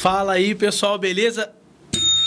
Fala aí, pessoal, beleza?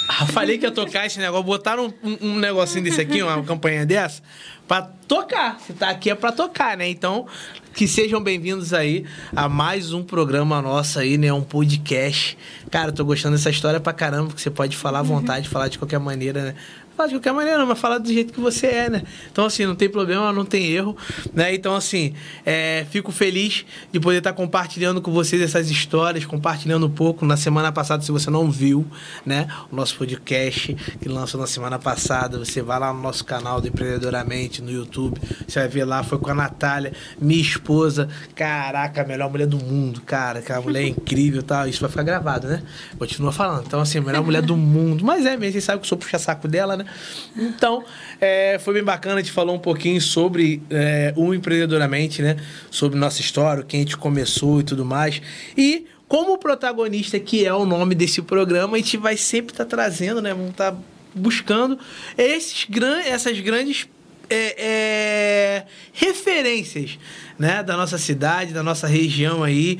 Ah, falei que ia tocar esse negócio, botaram um, um, negocinho desse aqui, uma campanha dessa, pra tocar. Se tá aqui é pra tocar, né? Então, que sejam bem-vindos aí a mais um programa nosso aí, né? Um podcast. Cara, tô gostando dessa história pra caramba, porque você pode falar à vontade, falar de qualquer maneira, né? Fala de qualquer maneira, mas fala do jeito que você é, né? Então, assim, não tem problema, não tem erro, né? Então, assim, é, fico feliz de poder estar compartilhando com vocês essas histórias, compartilhando um pouco. Na semana passada, se você não viu, né? O nosso podcast que lançou na semana passada, você vai lá no nosso canal do Empreendedoramente, no YouTube, você vai ver lá, foi com a Natália, minha esposa. Caraca, a melhor mulher do mundo, cara. Aquela mulher é incrível e tal. Isso vai ficar gravado, né? Continua falando. Então, assim, a melhor mulher do mundo. Mas é mesmo, vocês sabem que eu sou puxa-saco dela, né? Né? Então, é, foi bem bacana, a gente falou um pouquinho sobre é, o Empreendedoramente, né? Sobre nossa história, quem a gente começou e tudo mais. E como protagonista, que é o nome desse programa, a gente vai sempre estar tá trazendo, né? Vamos estar tá buscando esses gran essas grandes é, é, referências né, da nossa cidade, da nossa região aí,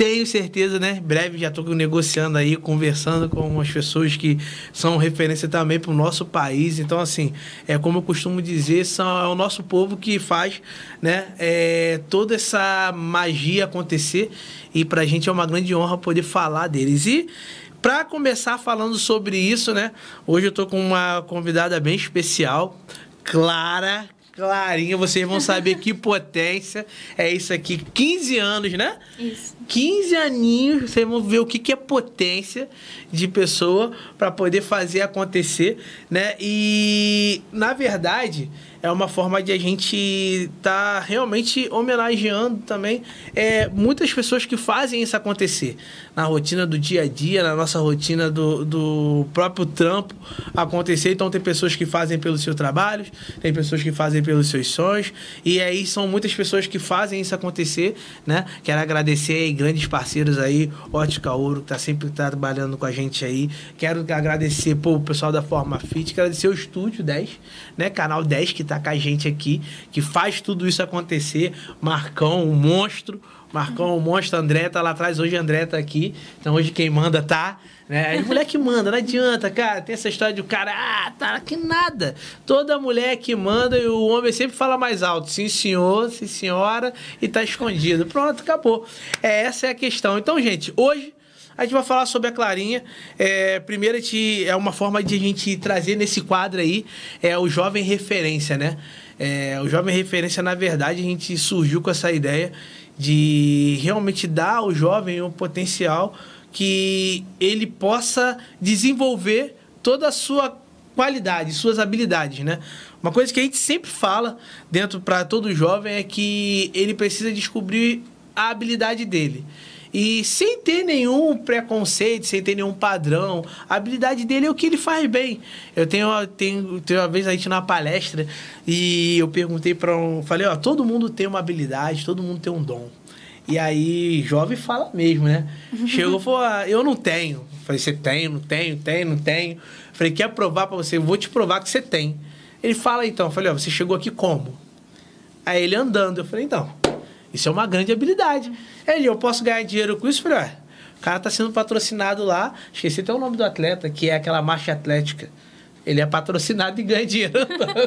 tenho certeza, né? Breve já estou negociando aí, conversando com as pessoas que são referência também para o nosso país. Então, assim, é como eu costumo dizer, são, é o nosso povo que faz né, é, toda essa magia acontecer. E para a gente é uma grande honra poder falar deles. E para começar falando sobre isso, né? Hoje eu estou com uma convidada bem especial, Clara Clarinha, vocês vão saber que potência é isso aqui. 15 anos, né? Isso. 15 aninhos, vocês vão ver o que, que é potência de pessoa para poder fazer acontecer, né? E, na verdade, é uma forma de a gente estar tá realmente homenageando também é, muitas pessoas que fazem isso acontecer na rotina do dia a dia, na nossa rotina do, do próprio trampo acontecer. Então, tem pessoas que fazem pelos seus trabalhos, tem pessoas que fazem pelos seus sonhos, e aí são muitas pessoas que fazem isso acontecer, né? Quero agradecer aí grandes parceiros aí, Ótica Ouro, que está sempre trabalhando com a gente aí. Quero agradecer pô, o pessoal da Forma Fit, agradecer o Estúdio 10, né? Canal 10 que está com a gente aqui, que faz tudo isso acontecer. Marcão, o monstro. Marcão, o monstro, André tá lá atrás. Hoje André tá aqui. Então hoje quem manda tá. Né? A mulher que manda, não adianta, cara. Tem essa história de o cara, ah, tá que nada. Toda mulher que manda e o homem sempre fala mais alto. Sim, senhor, sim, senhora, e tá escondido. Pronto, acabou. É, essa é a questão. Então, gente, hoje a gente vai falar sobre a Clarinha. É, primeiro, é uma forma de a gente trazer nesse quadro aí é o jovem referência, né? É, o jovem referência, na verdade, a gente surgiu com essa ideia de realmente dar ao jovem um potencial que ele possa desenvolver toda a sua qualidade, suas habilidades, né? Uma coisa que a gente sempre fala dentro para todo jovem é que ele precisa descobrir a habilidade dele. E sem ter nenhum preconceito, sem ter nenhum padrão, a habilidade dele é o que ele faz bem. Eu tenho, tenho, tenho uma vez a gente na palestra e eu perguntei para um. Falei, ó, todo mundo tem uma habilidade, todo mundo tem um dom. E aí, jovem fala mesmo, né? Chegou e falou, ah, eu não tenho. Falei, você tem, não tenho, tem, não tenho. Falei, quer provar para você? Eu vou te provar que você tem. Ele fala então, falei, ó, você chegou aqui como? Aí ele andando. Eu falei, então, isso é uma grande habilidade. Ele, eu posso ganhar dinheiro com isso? Eu falei, o cara tá sendo patrocinado lá. Esqueci até o nome do atleta, que é aquela marcha atlética. Ele é patrocinado e ganha dinheiro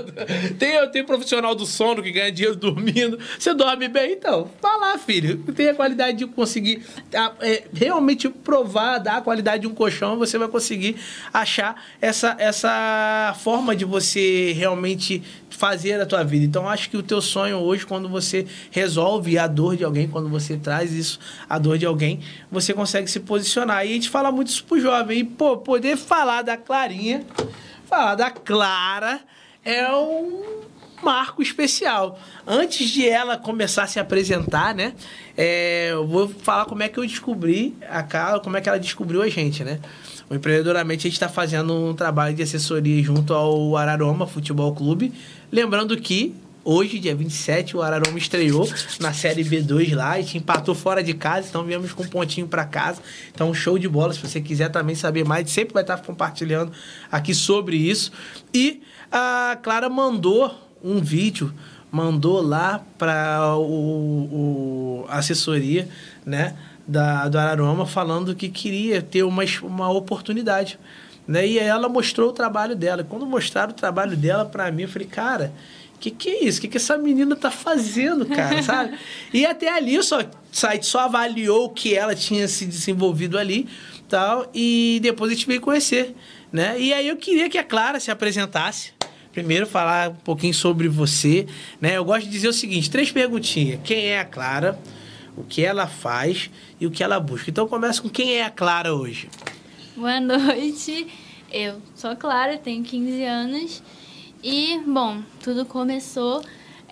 tem, tem profissional do sono que ganha dinheiro dormindo. Você dorme bem? Então, vá lá, filho. Tem a qualidade de conseguir é, realmente provar, dar a qualidade de um colchão, você vai conseguir achar essa, essa forma de você realmente fazer a tua vida. Então, acho que o teu sonho hoje, quando você resolve a dor de alguém, quando você traz isso, a dor de alguém, você consegue se posicionar. E a gente fala muito isso pro jovem. E, pô, poder falar da Clarinha falar da Clara é um marco especial. Antes de ela começar a se apresentar, né? É, eu vou falar como é que eu descobri a Clara, como é que ela descobriu a gente, né? O Empreendedoramente a gente está fazendo um trabalho de assessoria junto ao Araroma Futebol Clube. Lembrando que Hoje, dia 27, o Araroma estreou na Série B2 lá. A gente empatou fora de casa, então viemos com um pontinho para casa. Então, show de bola. Se você quiser também saber mais, sempre vai estar compartilhando aqui sobre isso. E a Clara mandou um vídeo, mandou lá para o, o assessoria, né? Da, do Araruama falando que queria ter uma, uma oportunidade. Né? E aí ela mostrou o trabalho dela. Quando mostraram o trabalho dela para mim, eu falei, cara, que que é isso? O que, que essa menina tá fazendo, cara, sabe? E até ali o site só avaliou o que ela tinha se desenvolvido ali tal, e depois a gente veio conhecer, né? E aí eu queria que a Clara se apresentasse. Primeiro falar um pouquinho sobre você, né? Eu gosto de dizer o seguinte, três perguntinhas. Quem é a Clara? O que ela faz e o que ela busca. Então começa com quem é a Clara hoje. Boa noite. Eu sou a Clara, tenho 15 anos. E, bom, tudo começou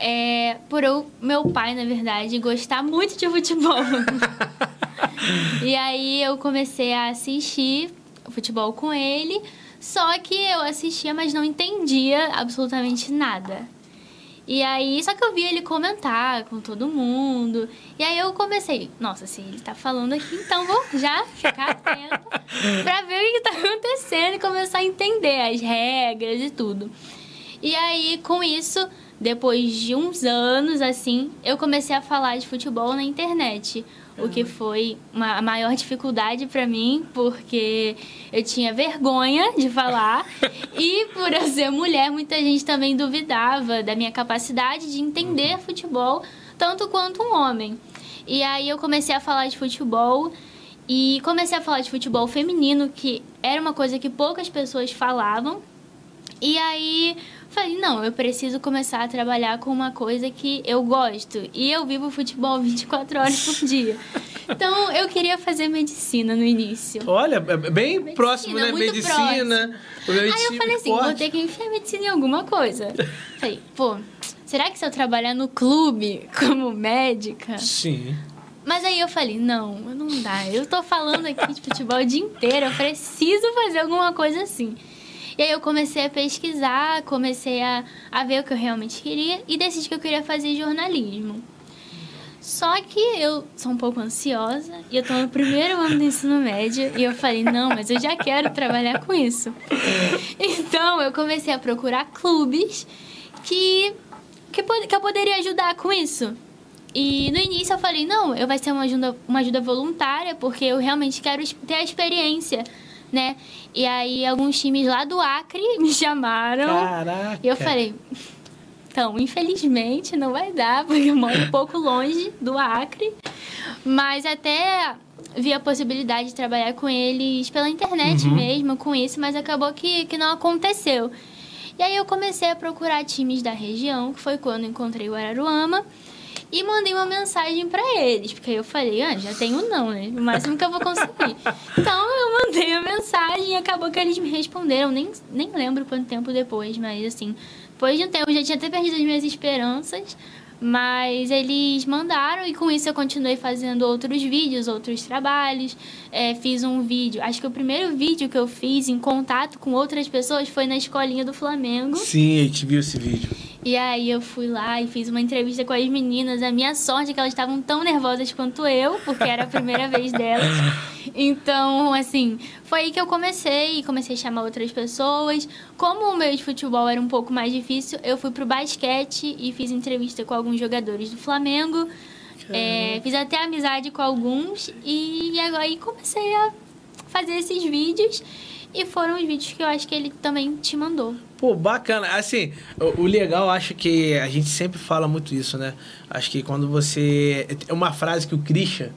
é, por eu, meu pai, na verdade, gostar muito de futebol. e aí eu comecei a assistir futebol com ele. Só que eu assistia, mas não entendia absolutamente nada. E aí, só que eu vi ele comentar com todo mundo. E aí eu comecei, nossa, se ele tá falando aqui, então vou já ficar atenta pra ver o que tá acontecendo e começar a entender as regras e tudo. E aí, com isso, depois de uns anos, assim, eu comecei a falar de futebol na internet. O que foi uma, a maior dificuldade para mim, porque eu tinha vergonha de falar. e por eu ser mulher, muita gente também duvidava da minha capacidade de entender uhum. futebol, tanto quanto um homem. E aí eu comecei a falar de futebol e comecei a falar de futebol feminino, que era uma coisa que poucas pessoas falavam. E aí Falei, não, eu preciso começar a trabalhar com uma coisa que eu gosto. E eu vivo futebol 24 horas por dia. Então, eu queria fazer medicina no início. Olha, é bem medicina, próximo, né? Medicina. Aí eu falei assim, forte. vou ter que enfiar medicina em alguma coisa. falei, pô, será que se eu trabalhar no clube como médica... Sim. Mas aí eu falei, não, não dá. Eu tô falando aqui de futebol o dia inteiro, eu preciso fazer alguma coisa assim. E aí eu comecei a pesquisar, comecei a, a ver o que eu realmente queria e decidi que eu queria fazer jornalismo. Só que eu sou um pouco ansiosa e eu tô no primeiro ano do ensino médio e eu falei, não, mas eu já quero trabalhar com isso. Então eu comecei a procurar clubes que, que, que eu poderia ajudar com isso. E no início eu falei, não, eu vai ser uma ajuda, uma ajuda voluntária, porque eu realmente quero ter a experiência né? E aí alguns times lá do Acre me chamaram. Caraca. E eu falei, então, infelizmente não vai dar, porque eu moro um pouco longe do Acre. Mas até vi a possibilidade de trabalhar com eles pela internet uhum. mesmo, com isso, mas acabou que, que não aconteceu. E aí eu comecei a procurar times da região, que foi quando encontrei o Araruama e mandei uma mensagem para eles, porque aí eu falei, ah, já tenho não, né? O máximo que eu vou conseguir. então eu mandei a mensagem e acabou que eles me responderam, nem, nem lembro quanto tempo depois, mas assim, depois de um tempo eu já tinha até perdido as minhas esperanças, mas eles mandaram e com isso eu continuei fazendo outros vídeos, outros trabalhos. É, fiz um vídeo, acho que o primeiro vídeo que eu fiz em contato com outras pessoas foi na escolinha do Flamengo. Sim, a gente viu esse vídeo. E aí eu fui lá e fiz uma entrevista com as meninas. A minha sorte é que elas estavam tão nervosas quanto eu, porque era a primeira vez delas. Então, assim, foi aí que eu comecei e comecei a chamar outras pessoas. Como o meio de futebol era um pouco mais difícil, eu fui pro basquete e fiz entrevista com alguns jogadores do Flamengo. É, fiz até amizade com alguns e agora aí comecei a fazer esses vídeos. E foram os vídeos que eu acho que ele também te mandou. Pô, bacana. Assim, o, o legal, acho que a gente sempre fala muito isso, né? Acho que quando você. É uma frase que o Christian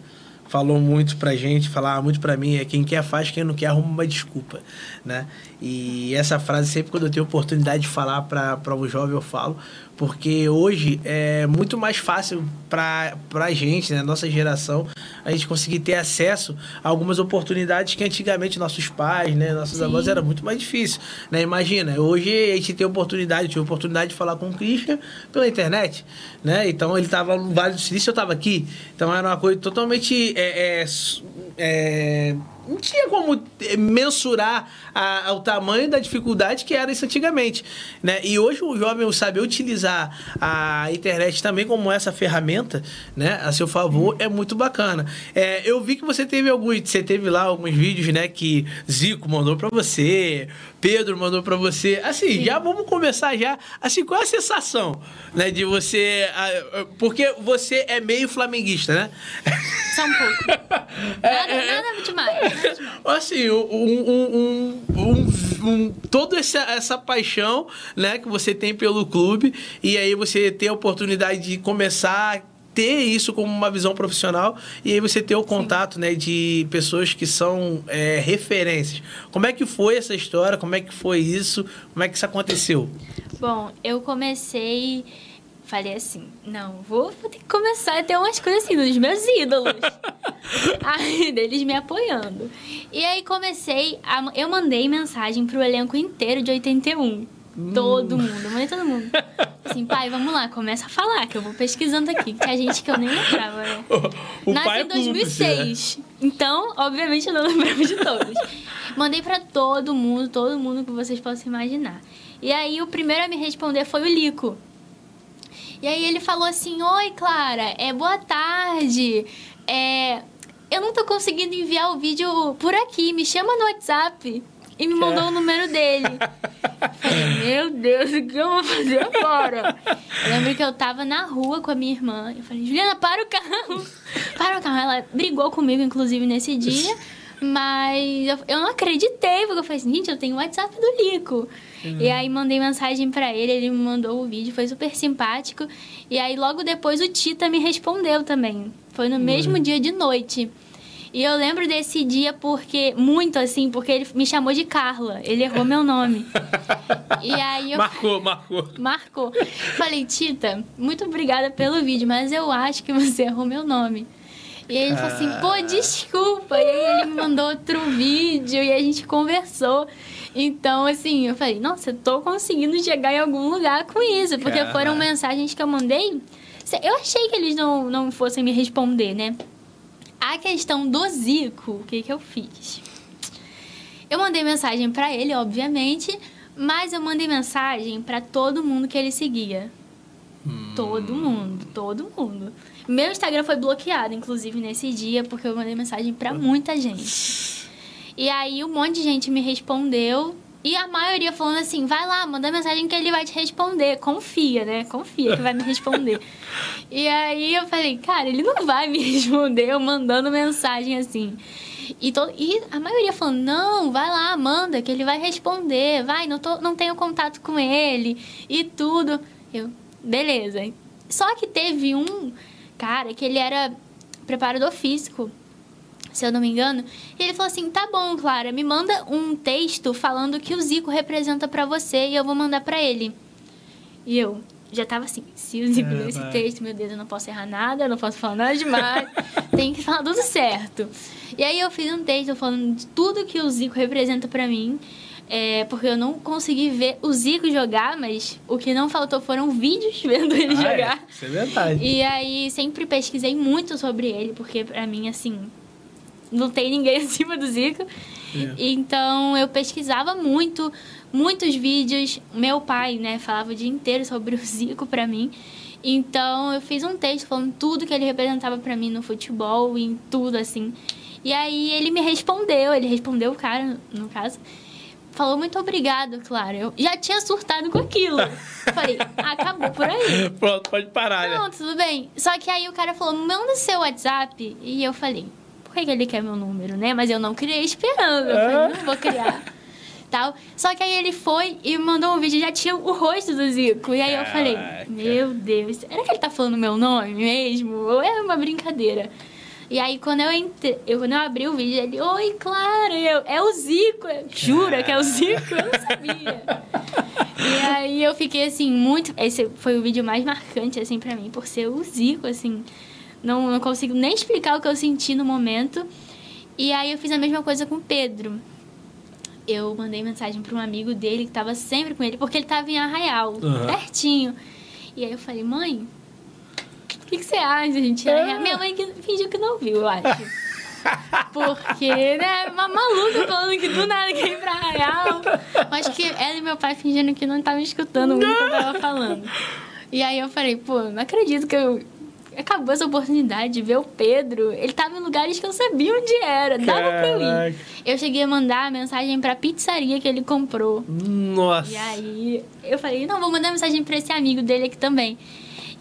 falou muito pra gente, falava muito pra mim, é quem quer faz, quem não quer arruma uma desculpa, né? E essa frase sempre quando eu tenho oportunidade de falar para o jovem eu falo, porque hoje é muito mais fácil para a gente, né, nossa geração, a gente conseguir ter acesso a algumas oportunidades que antigamente nossos pais, né, nossos Sim. avós era muito mais difícil, né? Imagina, hoje a gente tem oportunidade, tive oportunidade de falar com o Christian pela internet, né? Então ele estava no Vale do Silício, eu estava aqui, então era uma coisa totalmente é, é, é não tinha como mensurar a, a, o tamanho da dificuldade que era isso antigamente. Né? E hoje o jovem saber utilizar a internet também como essa ferramenta né, a seu favor é muito bacana. É, eu vi que você teve alguns. Você teve lá alguns vídeos né, que Zico mandou para você, Pedro mandou para você. Assim, Sim. já vamos começar já. Assim, qual é a sensação né, de você. Porque você é meio flamenguista, né? Só um pouco. Nada, é, é, nada demais. Nada demais. Assim, um, um, um, um, toda essa, essa paixão né, que você tem pelo clube, e aí você ter a oportunidade de começar ter isso como uma visão profissional e aí você ter o contato né, de pessoas que são é, referências. Como é que foi essa história? Como é que foi isso? Como é que isso aconteceu? Bom, eu comecei falei assim, não, vou, vou ter que começar a ter umas coisas assim dos meus ídolos. aí, deles me apoiando. E aí comecei, a, eu mandei mensagem pro elenco inteiro de 81. Todo mundo, mandei todo mundo. Assim, pai, vamos lá, começa a falar, que eu vou pesquisando aqui, que tinha gente que eu nem lembrava, né? O, o Nasci em 2006. É. Então, obviamente, eu não lembrava de todos. Mandei para todo mundo, todo mundo que vocês possam imaginar. E aí, o primeiro a me responder foi o Lico. E aí ele falou assim: Oi, Clara, é boa tarde. É, eu não tô conseguindo enviar o vídeo por aqui, me chama no WhatsApp. E me mandou o número dele. Falei, meu Deus, o que eu vou fazer agora? Eu lembro que eu tava na rua com a minha irmã. Eu falei, Juliana, para o carro. Para o carro. Ela brigou comigo, inclusive, nesse dia. Mas eu, eu não acreditei, porque eu falei assim, gente, eu tenho o WhatsApp do Lico. Uhum. E aí mandei mensagem para ele, ele me mandou o vídeo, foi super simpático. E aí logo depois o Tita me respondeu também. Foi no uhum. mesmo dia de noite. E eu lembro desse dia porque, muito assim, porque ele me chamou de Carla. Ele errou meu nome. e aí eu. Marcou, marcou. Marcou. Falei, Tita, muito obrigada pelo vídeo, mas eu acho que você errou meu nome. E aí ele falou assim, pô, desculpa. E aí ele me mandou outro vídeo e a gente conversou. Então, assim, eu falei, nossa, eu tô conseguindo chegar em algum lugar com isso. Porque Caraca. foram mensagens que eu mandei. Eu achei que eles não, não fossem me responder, né? A questão do Zico, o que, que eu fiz? Eu mandei mensagem para ele, obviamente, mas eu mandei mensagem para todo mundo que ele seguia. Hum. Todo mundo, todo mundo. Meu Instagram foi bloqueado, inclusive, nesse dia, porque eu mandei mensagem para muita gente. E aí um monte de gente me respondeu. E a maioria falando assim, vai lá, manda mensagem que ele vai te responder. Confia, né? Confia que vai me responder. e aí eu falei, cara, ele não vai me responder eu mandando mensagem assim. E, to... e a maioria falando, não, vai lá, manda, que ele vai responder. Vai, não, tô, não tenho contato com ele e tudo. Eu, beleza. Só que teve um cara que ele era preparador físico se eu não me engano. E ele falou assim: tá bom, Clara, me manda um texto falando que o Zico representa para você e eu vou mandar para ele. E eu já tava assim: se o Zico é, esse texto, meu Deus, eu não posso errar nada, eu não posso falar nada demais, tem que falar tudo certo. E aí eu fiz um texto falando de tudo que o Zico representa para mim. É, porque eu não consegui ver o Zico jogar, mas o que não faltou foram vídeos vendo ele ah, é? jogar. É. Isso é verdade. E aí sempre pesquisei muito sobre ele, porque para mim, assim, não tem ninguém acima do Zico. É. Então eu pesquisava muito, muitos vídeos. Meu pai, né, falava o dia inteiro sobre o Zico para mim. Então eu fiz um texto falando tudo que ele representava para mim no futebol, em tudo assim. E aí ele me respondeu, ele respondeu o cara, no caso. Falou muito obrigado, claro. Eu já tinha surtado com aquilo. Falei, acabou por aí. Pronto, pode parar, Não, né? tudo bem. Só que aí o cara falou, manda seu WhatsApp. E eu falei, por que ele quer meu número, né? Mas eu não criei esperando. Eu falei, não vou criar. Tal. Só que aí ele foi e mandou um vídeo, já tinha o rosto do Zico. E aí eu falei, meu Deus, será que ele tá falando meu nome mesmo? Ou é uma brincadeira? E aí, quando eu entrei, eu, quando eu abri o vídeo, ele, oi, Clara, eu, é o Zico. Eu, Jura que é o Zico? Eu não sabia. e aí eu fiquei, assim, muito... Esse foi o vídeo mais marcante, assim, pra mim, por ser o Zico, assim. Não, não consigo nem explicar o que eu senti no momento. E aí eu fiz a mesma coisa com o Pedro. Eu mandei mensagem para um amigo dele que estava sempre com ele, porque ele estava em Arraial, uhum. pertinho. E aí eu falei, mãe, o que, que, você acha, gente? É. Minha mãe fingiu que não viu, eu acho. Porque, né, uma maluca falando que do nada quer ir pra Arraial. Acho que ela e meu pai fingindo que não estavam escutando muito o que eu tava falando. E aí eu falei, pô, não acredito que eu acabou essa oportunidade de ver o Pedro. Ele tava em lugares que eu sabia onde era, dava Caraca. pra eu ir. Eu cheguei a mandar a mensagem pra pizzaria que ele comprou. Nossa. E aí eu falei, não, vou mandar mensagem pra esse amigo dele aqui também.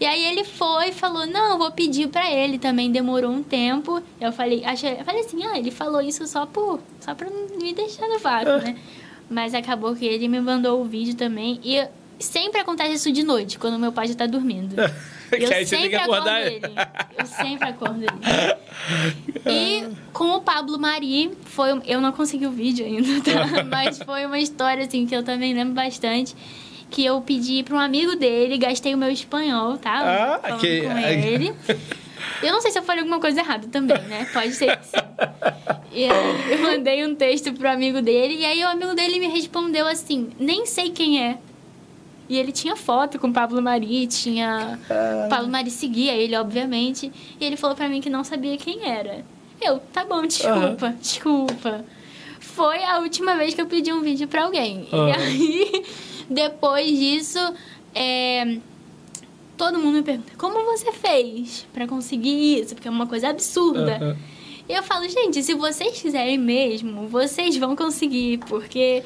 E aí ele foi e falou: Não, vou pedir pra ele também. Demorou um tempo. Eu falei, achei, eu falei assim: Ah, ele falou isso só, por, só pra me deixar no vácuo, né? Mas acabou que ele me mandou o vídeo também. E sempre acontece isso de noite, quando meu pai já tá dormindo. Eu Que aí você tem que sempre acordo acordar ele. Eu sempre acordo ele. E com o Pablo Mari, foi, eu não consegui o vídeo ainda, tá? Mas foi uma história, assim, que eu também lembro bastante. Que eu pedi para um amigo dele, gastei o meu espanhol, tá? Ah, Falando que- com ai. ele. Eu não sei se eu falei alguma coisa errada também, né? Pode ser que sim. E aí eu mandei um texto pro amigo dele, e aí o amigo dele me respondeu assim: nem sei quem é. E ele tinha foto com o Pablo Mari, tinha. O Pablo Mari seguia ele, obviamente. E ele falou pra mim que não sabia quem era. Eu, tá bom, desculpa, desculpa. Foi a última vez que eu pedi um vídeo pra alguém. E Aham. aí, depois disso, é, todo mundo me pergunta: como você fez pra conseguir isso? Porque é uma coisa absurda. Aham. E eu falo, gente, se vocês quiserem mesmo, vocês vão conseguir, porque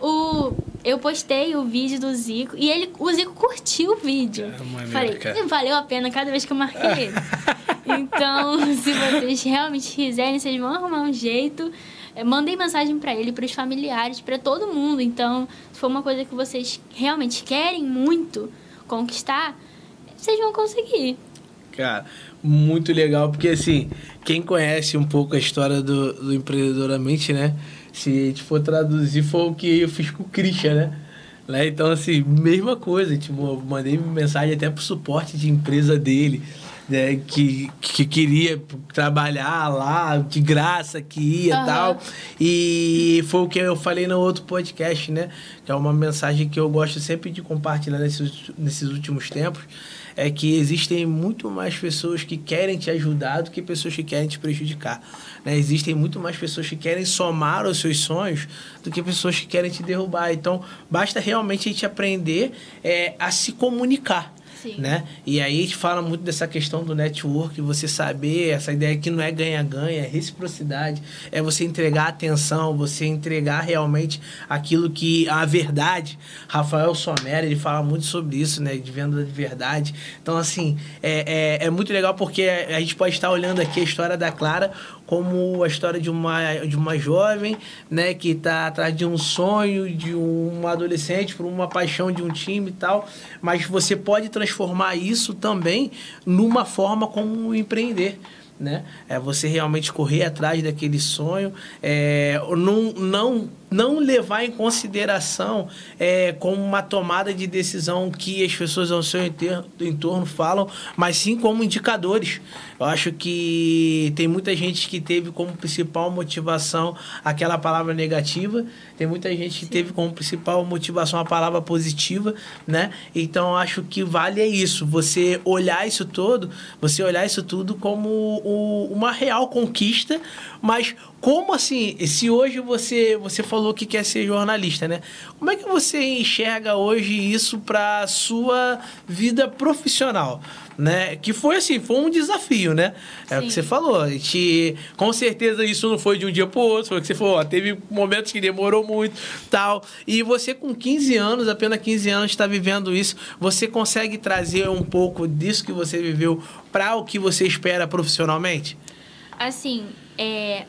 o eu postei o vídeo do Zico e ele o Zico curtiu o vídeo. É, maneiro, Falei, cara. valeu a pena cada vez que eu marquei ele. então, se vocês realmente quiserem, vocês vão arrumar um jeito. É, Mandei mensagem pra ele, pros familiares, pra todo mundo. Então, se for uma coisa que vocês realmente querem muito conquistar, vocês vão conseguir. Cara, muito legal, porque assim, quem conhece um pouco a história do, do Empreendedoramente, né? Se a gente for traduzir, foi o que eu fiz com o Christian, né? Né? Então, assim, mesma coisa. Tipo, eu mandei mensagem até pro suporte de empresa dele, né? Que, que queria trabalhar lá de graça, que ia e Aham. tal. E foi o que eu falei no outro podcast, né? Que é uma mensagem que eu gosto sempre de compartilhar nesses, nesses últimos tempos. É que existem muito mais pessoas que querem te ajudar do que pessoas que querem te prejudicar. né? Existem muito mais pessoas que querem somar aos seus sonhos do que pessoas que querem te derrubar. Então, basta realmente a gente aprender é, a se comunicar Né? E aí a gente fala muito dessa questão do network, você saber, essa ideia que não é ganha-ganha, é reciprocidade, é você entregar atenção, você entregar realmente aquilo que a verdade. Rafael Somera, ele fala muito sobre isso, né? De venda de verdade. Então, assim, é, é, é muito legal porque a gente pode estar olhando aqui a história da Clara como a história de uma, de uma jovem, né, que está atrás de um sonho, de um adolescente, por uma paixão de um time e tal, mas você pode transformar isso também numa forma como empreender. Né? É você realmente correr atrás daquele sonho, é, não, não, não levar em consideração é, como uma tomada de decisão que as pessoas ao seu entorno falam, mas sim como indicadores. Eu acho que tem muita gente que teve como principal motivação aquela palavra negativa, tem muita gente que teve como principal motivação a palavra positiva, né? Então eu acho que vale é isso, você olhar isso todo, você olhar isso tudo como uma real conquista, mas como assim, se hoje você você falou que quer ser jornalista, né? Como é que você enxerga hoje isso para sua vida profissional? Né? Que foi assim, foi um desafio, né? É o que Sim. você falou. Gente, com certeza isso não foi de um dia pro outro, foi o que você falou, ó, teve momentos que demorou muito, tal. E você com 15 anos, apenas 15 anos está vivendo isso, você consegue trazer um pouco disso que você viveu para o que você espera profissionalmente? Assim, é,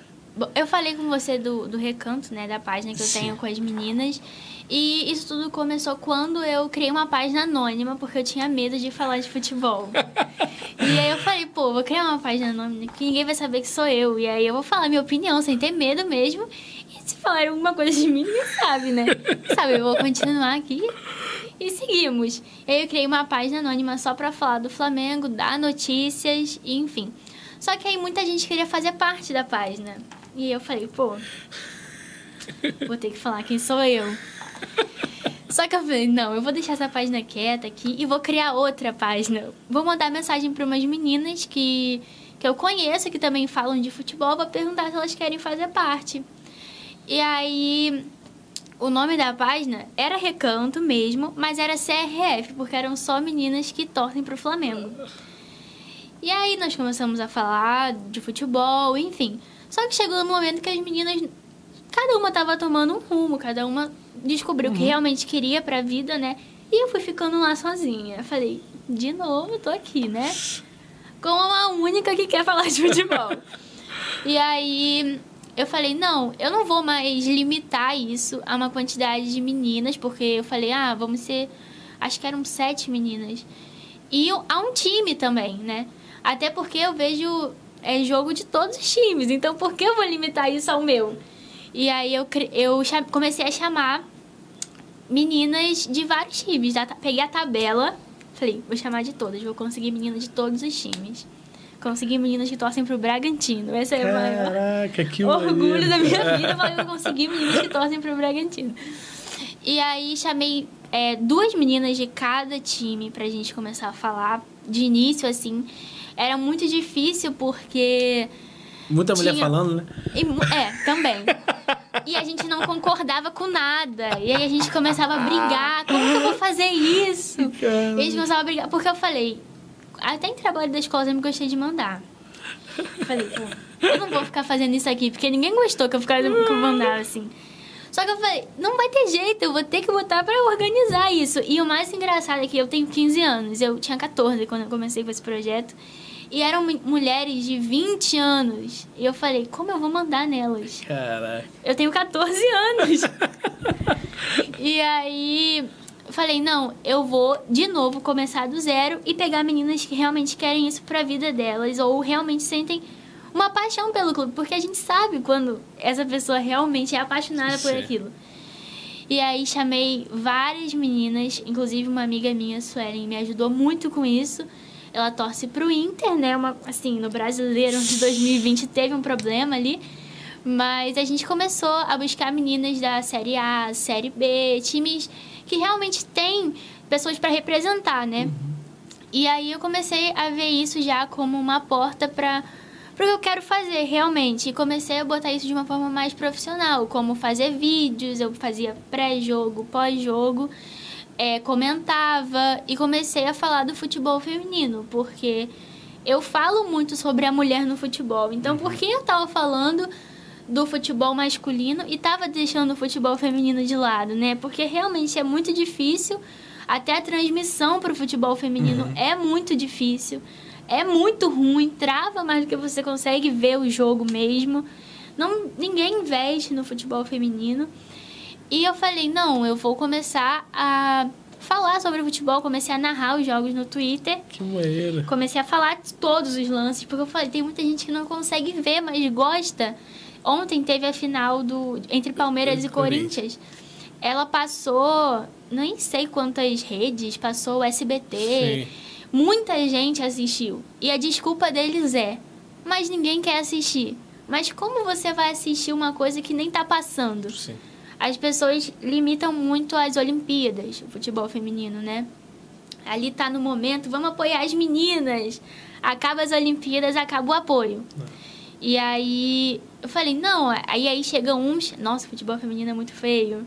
eu falei com você do, do recanto, né, da página que eu Sim. tenho com as meninas. E isso tudo começou quando eu criei uma página anônima, porque eu tinha medo de falar de futebol. e aí eu falei, pô, vou criar uma página anônima que ninguém vai saber que sou eu. E aí eu vou falar minha opinião, sem ter medo mesmo. E se falar alguma coisa de mim, ninguém sabe, né? sabe, eu vou continuar aqui. E seguimos. E aí eu criei uma página anônima só pra falar do Flamengo, dar notícias, enfim. Só que aí muita gente queria fazer parte da página. E eu falei, pô, vou ter que falar quem sou eu. Só que eu falei, não, eu vou deixar essa página quieta aqui e vou criar outra página. Vou mandar mensagem para umas meninas que, que eu conheço, que também falam de futebol, vou perguntar se elas querem fazer parte. E aí, o nome da página era Recanto mesmo, mas era CRF, porque eram só meninas que torcem pro Flamengo. E aí nós começamos a falar de futebol, enfim. Só que chegou no momento que as meninas, cada uma tava tomando um rumo, cada uma descobriu o que realmente queria pra vida, né? E eu fui ficando lá sozinha. Falei, de novo, eu tô aqui, né? Como a única que quer falar de futebol. e aí eu falei, não, eu não vou mais limitar isso a uma quantidade de meninas, porque eu falei, ah, vamos ser. Acho que eram sete meninas. E a um time também, né? Até porque eu vejo é jogo de todos os times, então por que eu vou limitar isso ao meu? E aí eu, eu comecei a chamar meninas de vários times. Peguei a tabela, falei, vou chamar de todas, vou conseguir meninas de todos os times. Consegui meninas que torcem pro Bragantino. Esse é o maior que orgulho da minha vida, mas eu consegui meninas que torcem pro Bragantino. E aí chamei é, duas meninas de cada time pra gente começar a falar. De início, assim, era muito difícil porque. Muita mulher tinha... falando, né? E, é, também. e a gente não concordava com nada. E aí a gente começava a brigar. Como que eu vou fazer isso? Caramba. E a gente começava a brigar. Porque eu falei, até em trabalho da escola eu me gostei de mandar. Eu falei, pô, eu não vou ficar fazendo isso aqui, porque ninguém gostou que eu ficasse que eu mandava assim. Só que eu falei, não vai ter jeito, eu vou ter que botar para organizar isso. E o mais engraçado é que eu tenho 15 anos, eu tinha 14 quando eu comecei com esse projeto. E eram mulheres de 20 anos. E eu falei, como eu vou mandar nelas? Caraca. Eu tenho 14 anos. e aí falei, não, eu vou de novo começar do zero e pegar meninas que realmente querem isso para a vida delas ou realmente sentem uma paixão pelo clube, porque a gente sabe quando essa pessoa realmente é apaixonada Sim. por aquilo. E aí chamei várias meninas, inclusive uma amiga minha, Suelen, me ajudou muito com isso. Ela torce pro Inter, né? Uma, assim, no Brasileiro de 2020 teve um problema ali. Mas a gente começou a buscar meninas da Série A, Série B, times que realmente tem pessoas para representar, né? Uhum. E aí eu comecei a ver isso já como uma porta para o que eu quero fazer realmente. E comecei a botar isso de uma forma mais profissional, como fazer vídeos, eu fazia pré-jogo, pós-jogo, é, comentava e comecei a falar do futebol feminino, porque eu falo muito sobre a mulher no futebol. Então, por que eu estava falando do futebol masculino e estava deixando o futebol feminino de lado, né? Porque realmente é muito difícil, até a transmissão para o futebol feminino uhum. é muito difícil, é muito ruim, trava mais do que você consegue ver o jogo mesmo. Não, ninguém investe no futebol feminino. E eu falei, não, eu vou começar a falar sobre o futebol, comecei a narrar os jogos no Twitter. Que maneiro. Comecei a falar de todos os lances, porque eu falei, tem muita gente que não consegue ver, mas gosta. Ontem teve a final do entre Palmeiras e Corinthians. Ela passou, nem sei quantas redes, passou o SBT. Sim. Muita gente assistiu. E a desculpa deles é: mas ninguém quer assistir. Mas como você vai assistir uma coisa que nem está passando? Sim. As pessoas limitam muito as Olimpíadas, o futebol feminino, né? Ali tá no momento, vamos apoiar as meninas. Acaba as Olimpíadas, acaba o apoio. É. E aí eu falei, não, aí aí chega uns, nossa, futebol feminino é muito feio.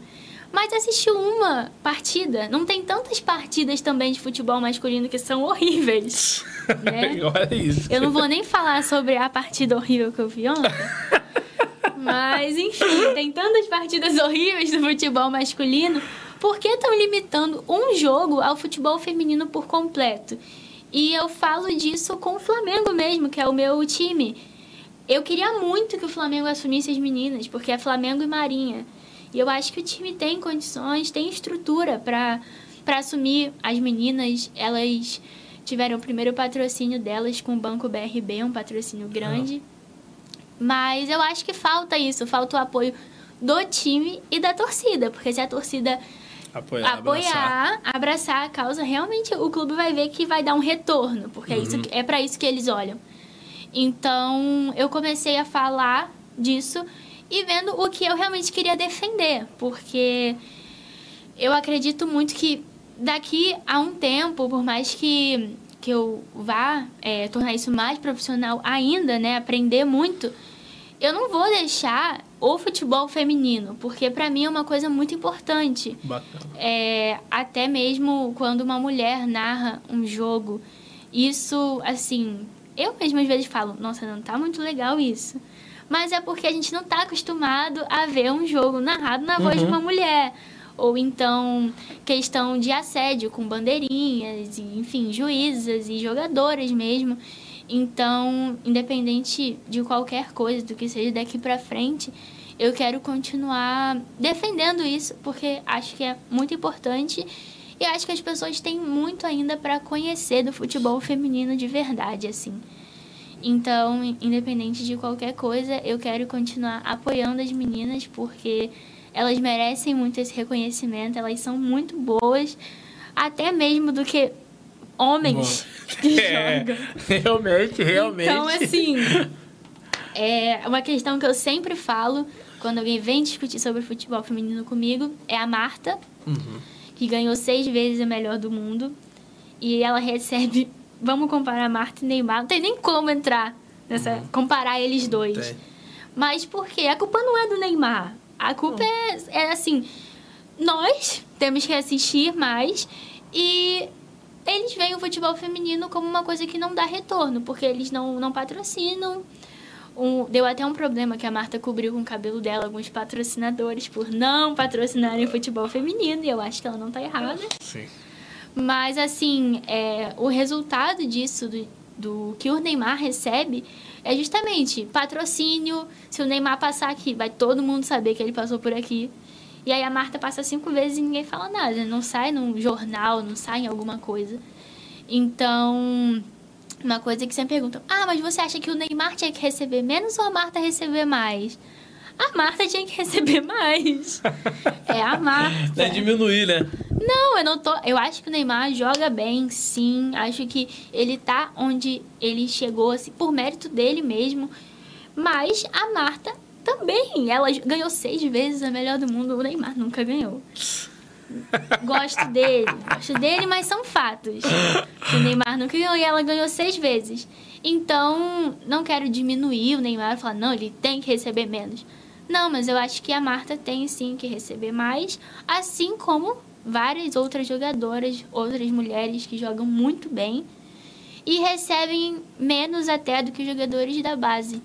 Mas assisti uma partida. Não tem tantas partidas também de futebol masculino que são horríveis. Né? Olha isso. Eu não vou nem falar sobre a partida horrível que eu vi ontem. Mas, enfim, tem tantas partidas horríveis do futebol masculino. Por que estão limitando um jogo ao futebol feminino por completo? E eu falo disso com o Flamengo mesmo, que é o meu time eu queria muito que o Flamengo assumisse as meninas, porque é Flamengo e Marinha. E eu acho que o time tem condições, tem estrutura para assumir as meninas. Elas tiveram o primeiro patrocínio delas com o Banco BRB, um patrocínio grande. Uhum. Mas eu acho que falta isso, falta o apoio do time e da torcida, porque se a torcida apoiar, apoiar abraçar. abraçar. a causa, realmente o clube vai ver que vai dar um retorno, porque uhum. é, isso, é para isso que eles olham. Então, eu comecei a falar disso e vendo o que eu realmente queria defender, porque eu acredito muito que daqui a um tempo, por mais que, que eu vá é, tornar isso mais profissional ainda, né, aprender muito, eu não vou deixar o futebol feminino, porque para mim é uma coisa muito importante. Bacana. É, até mesmo quando uma mulher narra um jogo, isso, assim, eu mesma às vezes falo, nossa, não tá muito legal isso. Mas é porque a gente não tá acostumado a ver um jogo narrado na voz uhum. de uma mulher. Ou então questão de assédio com bandeirinhas, e, enfim, juízas e jogadoras mesmo. Então, independente de qualquer coisa, do que seja daqui para frente, eu quero continuar defendendo isso, porque acho que é muito importante e acho que as pessoas têm muito ainda para conhecer do futebol feminino de verdade, assim. Então, independente de qualquer coisa, eu quero continuar apoiando as meninas, porque elas merecem muito esse reconhecimento, elas são muito boas, até mesmo do que homens Bom, que é, jogam. Realmente, realmente. Então, assim, é uma questão que eu sempre falo quando alguém vem discutir sobre futebol feminino comigo, é a Marta, uhum. que ganhou seis vezes a melhor do mundo. E ela recebe. Vamos comparar Marta e Neymar. Não tem nem como entrar nessa. Uhum. comparar eles dois. Mas por quê? A culpa não é do Neymar. A culpa é, é assim, nós temos que assistir mais e eles veem o futebol feminino como uma coisa que não dá retorno, porque eles não, não patrocinam. Um, deu até um problema que a Marta cobriu com o cabelo dela alguns patrocinadores por não patrocinarem futebol feminino, e eu acho que ela não está errada. Sim. Mas, assim, é, o resultado disso, do, do que o Neymar recebe, é justamente patrocínio. Se o Neymar passar aqui, vai todo mundo saber que ele passou por aqui. E aí a Marta passa cinco vezes e ninguém fala nada. Não sai num jornal, não sai em alguma coisa. Então, uma coisa que sempre perguntam: Ah, mas você acha que o Neymar tinha que receber menos ou a Marta receber mais? A Marta tinha que receber mais. é a Marta. Não é diminuir, né? Não, eu não tô. Eu acho que o Neymar joga bem, sim. Acho que ele tá onde ele chegou, assim, por mérito dele mesmo. Mas a Marta também. Ela ganhou seis vezes a melhor do mundo. O Neymar nunca ganhou. Gosto dele. Gosto dele, mas são fatos. O Neymar nunca ganhou e ela ganhou seis vezes. Então, não quero diminuir o Neymar e falar, não, ele tem que receber menos. Não, mas eu acho que a Marta tem sim que receber mais, assim como várias outras jogadoras, outras mulheres que jogam muito bem e recebem menos até do que os jogadores da base.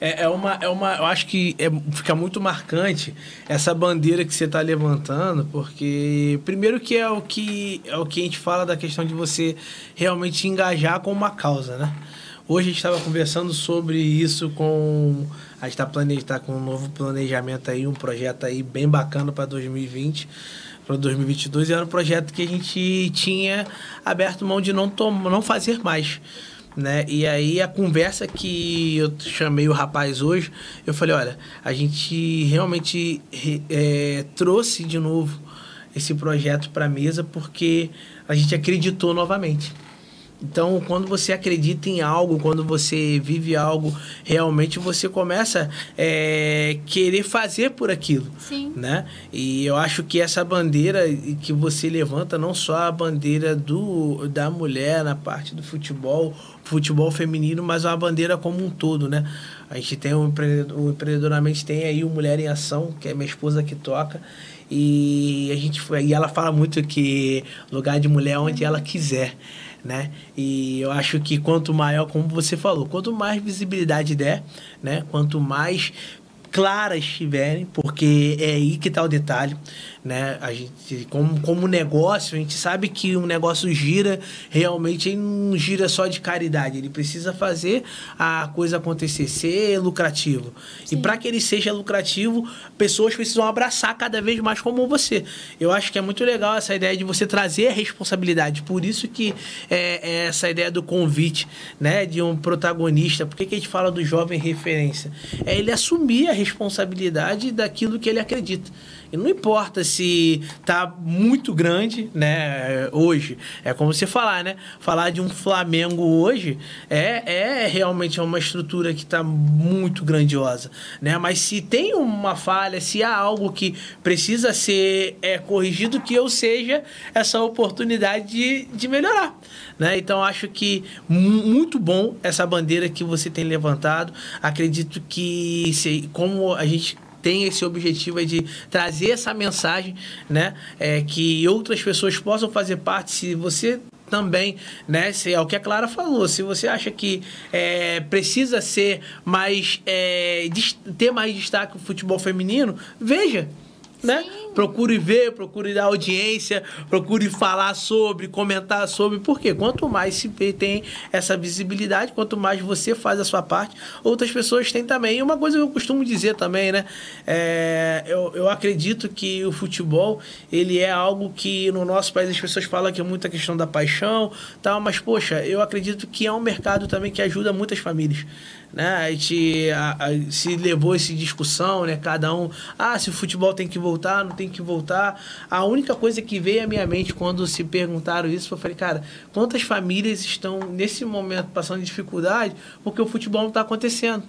É, é, uma, é uma. Eu acho que é, fica muito marcante essa bandeira que você está levantando, porque primeiro que é o que é o que a gente fala da questão de você realmente engajar com uma causa, né? Hoje a gente estava conversando sobre isso com. A gente está tá com um novo planejamento aí, um projeto aí bem bacana para 2020 para 2022 e era um projeto que a gente tinha aberto mão de não, não fazer mais né? E aí a conversa que eu chamei o rapaz hoje, eu falei, olha, a gente realmente é, trouxe de novo esse projeto para a mesa porque a gente acreditou novamente. Então, quando você acredita em algo, quando você vive algo, realmente você começa a é, querer fazer por aquilo. Sim. Né? E eu acho que essa bandeira que você levanta, não só a bandeira do, da mulher na parte do futebol, futebol feminino, mas uma bandeira como um todo, né? A gente tem o, o empreendedoramente tem aí o Mulher em Ação, que é minha esposa que toca. E a gente e ela fala muito que lugar de mulher é onde ela quiser né? E eu acho que quanto maior, como você falou, quanto mais visibilidade der, né? Quanto mais claras estiverem, porque é aí que está o detalhe né? A gente, como, como negócio, a gente sabe que um negócio gira, realmente ele não gira só de caridade, ele precisa fazer a coisa acontecer, ser lucrativo. Sim. E para que ele seja lucrativo, pessoas precisam abraçar cada vez mais como você. Eu acho que é muito legal essa ideia de você trazer a responsabilidade, por isso que é, é essa ideia do convite, né, de um protagonista. Por que, que a gente fala do jovem referência? É ele assumir a responsabilidade daquilo que ele acredita. E não importa se tá muito grande, né, hoje. É como você falar, né? Falar de um Flamengo hoje é, é realmente uma estrutura que está muito grandiosa, né? Mas se tem uma falha, se há algo que precisa ser é, corrigido, que eu seja essa oportunidade de, de melhorar, né? Então acho que muito bom essa bandeira que você tem levantado. Acredito que se, como a gente tem esse objetivo de trazer essa mensagem, né? É, que outras pessoas possam fazer parte. Se você também, né? Se é o que a Clara falou. Se você acha que é, precisa ser mais é, ter mais destaque o futebol feminino, veja, né? Procure ver, procure dar audiência, procure falar sobre, comentar sobre, porque quanto mais se tem essa visibilidade, quanto mais você faz a sua parte, outras pessoas têm também. E uma coisa que eu costumo dizer também, né? É, eu, eu acredito que o futebol, ele é algo que no nosso país as pessoas falam que é muita questão da paixão, tal, mas poxa, eu acredito que é um mercado também que ajuda muitas famílias né? A gente a, a, se levou essa discussão, né? Cada um, ah, se o futebol tem que voltar, não tem que voltar. A única coisa que veio à minha mente quando se perguntaram isso, eu falei, cara, quantas famílias estão nesse momento passando dificuldade porque o futebol não está acontecendo?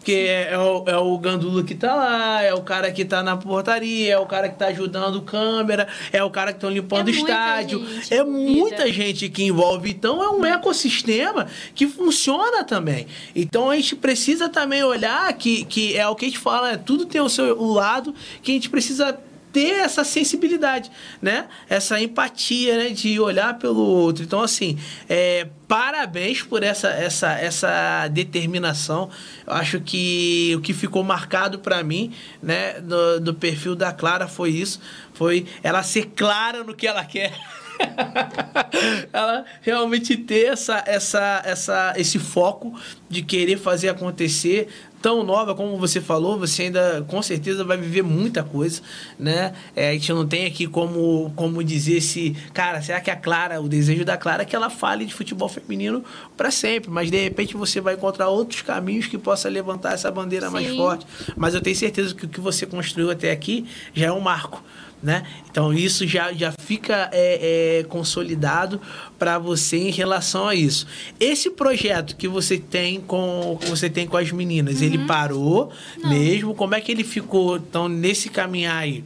Porque é, é, o, é o Gandula que tá lá, é o cara que tá na portaria, é o cara que tá ajudando câmera, é o cara que estão limpando o é estádio. é muita gente que envolve. Então é um ecossistema que funciona também. Então a gente precisa também olhar que, que é o que a gente fala, é, tudo tem o seu o lado que a gente precisa ter essa sensibilidade, né? Essa empatia, né? De olhar pelo outro. Então, assim, é, parabéns por essa, essa, essa determinação. Eu acho que o que ficou marcado para mim, né? Do, perfil da Clara foi isso. Foi ela ser clara no que ela quer. ela realmente ter essa, essa, essa, esse foco de querer fazer acontecer, tão nova como você falou, você ainda com certeza vai viver muita coisa, né? É, a gente não tem aqui como, como dizer se, cara, será que a Clara, o desejo da Clara é que ela fale de futebol feminino para sempre, mas de repente você vai encontrar outros caminhos que possa levantar essa bandeira Sim. mais forte. Mas eu tenho certeza que o que você construiu até aqui já é um marco né? Então isso já, já fica é, é, consolidado para você em relação a isso. Esse projeto que você tem com que você tem com as meninas, uhum. ele parou Não. mesmo? Como é que ele ficou então nesse caminhar aí?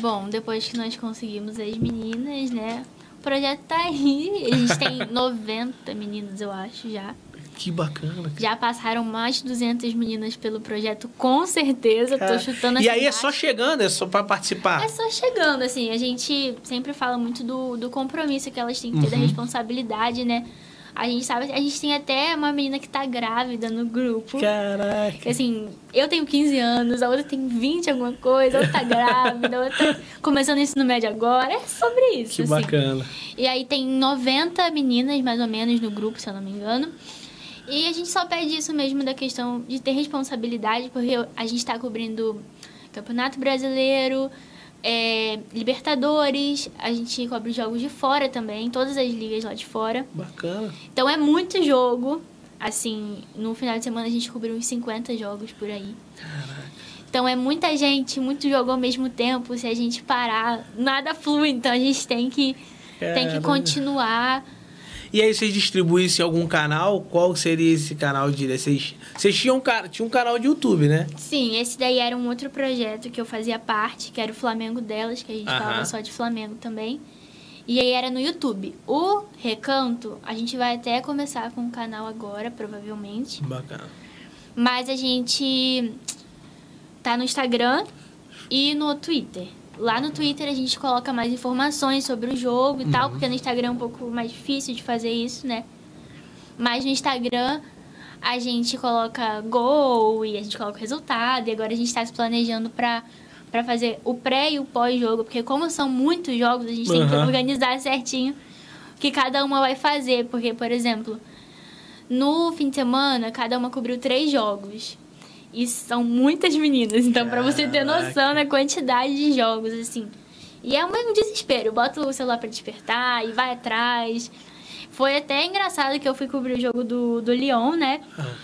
Bom, depois que nós conseguimos as meninas, né? O projeto tá aí. A gente tem 90 meninas, eu acho, já. Que bacana. Já passaram mais de 200 meninas pelo projeto, com certeza. Cara. Tô chutando E aí é só chegando, é só para participar? É só chegando, assim. A gente sempre fala muito do, do compromisso que elas têm que ter, uhum. da responsabilidade, né? A gente sabe, a gente tem até uma menina que tá grávida no grupo. Caraca. Assim, eu tenho 15 anos, a outra tem 20 alguma coisa, a outra tá grávida, a outra tá começando isso no médio agora. É sobre isso, que assim. bacana. E aí tem 90 meninas, mais ou menos, no grupo, se eu não me engano. E a gente só pede isso mesmo da questão de ter responsabilidade, porque a gente está cobrindo Campeonato Brasileiro, é, Libertadores, a gente cobre jogos de fora também, todas as ligas lá de fora. Bacana. Então é muito jogo. Assim, no final de semana a gente cobriu uns 50 jogos por aí. Caraca. Então é muita gente, muito jogo ao mesmo tempo. Se a gente parar, nada flui. Então a gente tem que, tem que continuar e aí vocês distribuíssem algum canal, qual seria esse canal de vocês? Vocês tinham, tinham um canal de YouTube, né? Sim, esse daí era um outro projeto que eu fazia parte, que era o Flamengo delas, que a gente falava só de Flamengo também. E aí era no YouTube. O Recanto, a gente vai até começar com o canal agora, provavelmente. Bacana. Mas a gente tá no Instagram e no Twitter. Lá no Twitter a gente coloca mais informações sobre o jogo e uhum. tal, porque no Instagram é um pouco mais difícil de fazer isso, né? Mas no Instagram a gente coloca gol e a gente coloca resultado. E agora a gente está se planejando para para fazer o pré e o pós-jogo, porque como são muitos jogos, a gente uhum. tem que organizar certinho o que cada uma vai fazer, porque por exemplo, no fim de semana cada uma cobriu três jogos. E são muitas meninas, então para você ter noção da quantidade de jogos, assim. E é um desespero. Bota o celular para despertar e vai atrás. Foi até engraçado que eu fui cobrir o jogo do, do Lyon, né? Ah.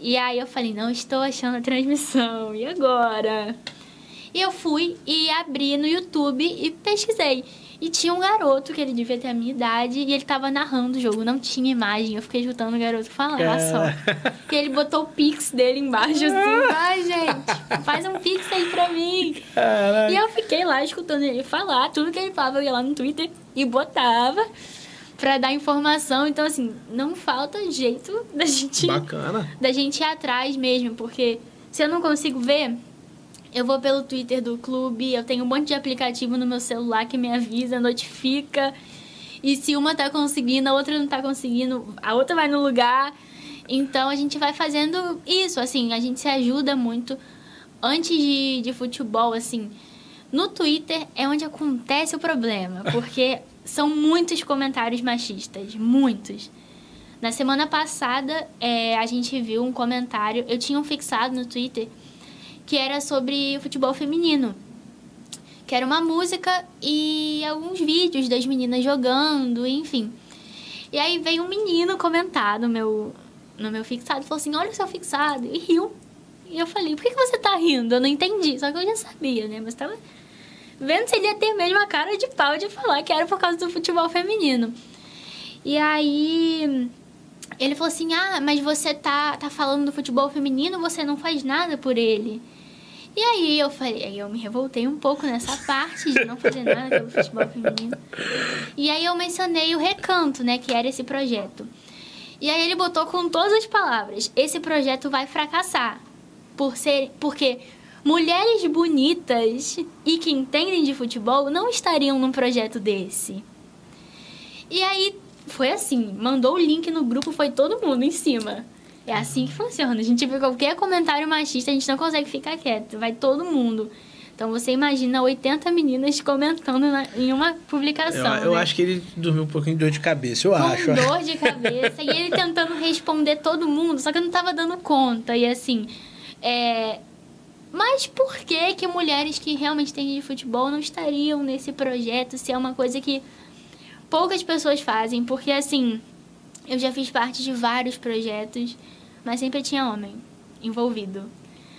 E aí eu falei, não estou achando a transmissão. E agora? E eu fui e abri no YouTube e pesquisei. E tinha um garoto que ele devia ter a minha idade e ele tava narrando o jogo, não tinha imagem. Eu fiquei escutando o garoto falar só. E ele botou o pix dele embaixo assim, ai gente, faz um pix aí pra mim. Caraca. E eu fiquei lá escutando ele falar, tudo que ele falava eu ia lá no Twitter e botava para dar informação. Então, assim, não falta jeito da gente. Bacana. Da gente ir atrás mesmo, porque se eu não consigo ver, eu vou pelo Twitter do clube, eu tenho um monte de aplicativo no meu celular que me avisa, notifica. E se uma tá conseguindo, a outra não tá conseguindo, a outra vai no lugar. Então a gente vai fazendo isso, assim, a gente se ajuda muito. Antes de, de futebol, assim, No Twitter é onde acontece o problema, porque são muitos comentários machistas, muitos. Na semana passada, é, a gente viu um comentário, eu tinha um fixado no Twitter, que era sobre futebol feminino. Que era uma música e alguns vídeos das meninas jogando, enfim. E aí veio um menino comentar no meu, no meu fixado, falou assim, olha o seu fixado, e riu. E eu falei, por que, você tá rindo? Eu não entendi, só que eu já sabia, né? Mas tava vendo se ele ia ter mesmo a cara de pau de falar que era por causa do futebol feminino. E aí ele falou assim: "Ah, mas você tá tá falando do futebol feminino, você não faz nada por ele". E aí eu falei, aí eu me revoltei um pouco nessa parte de não fazer nada pelo futebol feminino. E aí eu mencionei o Recanto, né, que era esse projeto. E aí ele botou com todas as palavras: "Esse projeto vai fracassar por ser porque mulheres bonitas e que entendem de futebol não estariam num projeto desse". E aí foi assim, mandou o link no grupo, foi todo mundo em cima. É assim que funciona. A gente vê qualquer comentário machista, a gente não consegue ficar quieto, vai todo mundo. Então você imagina 80 meninas comentando na, em uma publicação. Eu, eu né? acho que ele dormiu um pouquinho de dor de cabeça, eu Com acho. dor de cabeça. e ele tentando responder todo mundo, só que eu não tava dando conta. E assim, é... Mas por que que mulheres que realmente têm de futebol não estariam nesse projeto se é uma coisa que poucas pessoas fazem? Porque assim, eu já fiz parte de vários projetos, mas sempre tinha homem envolvido.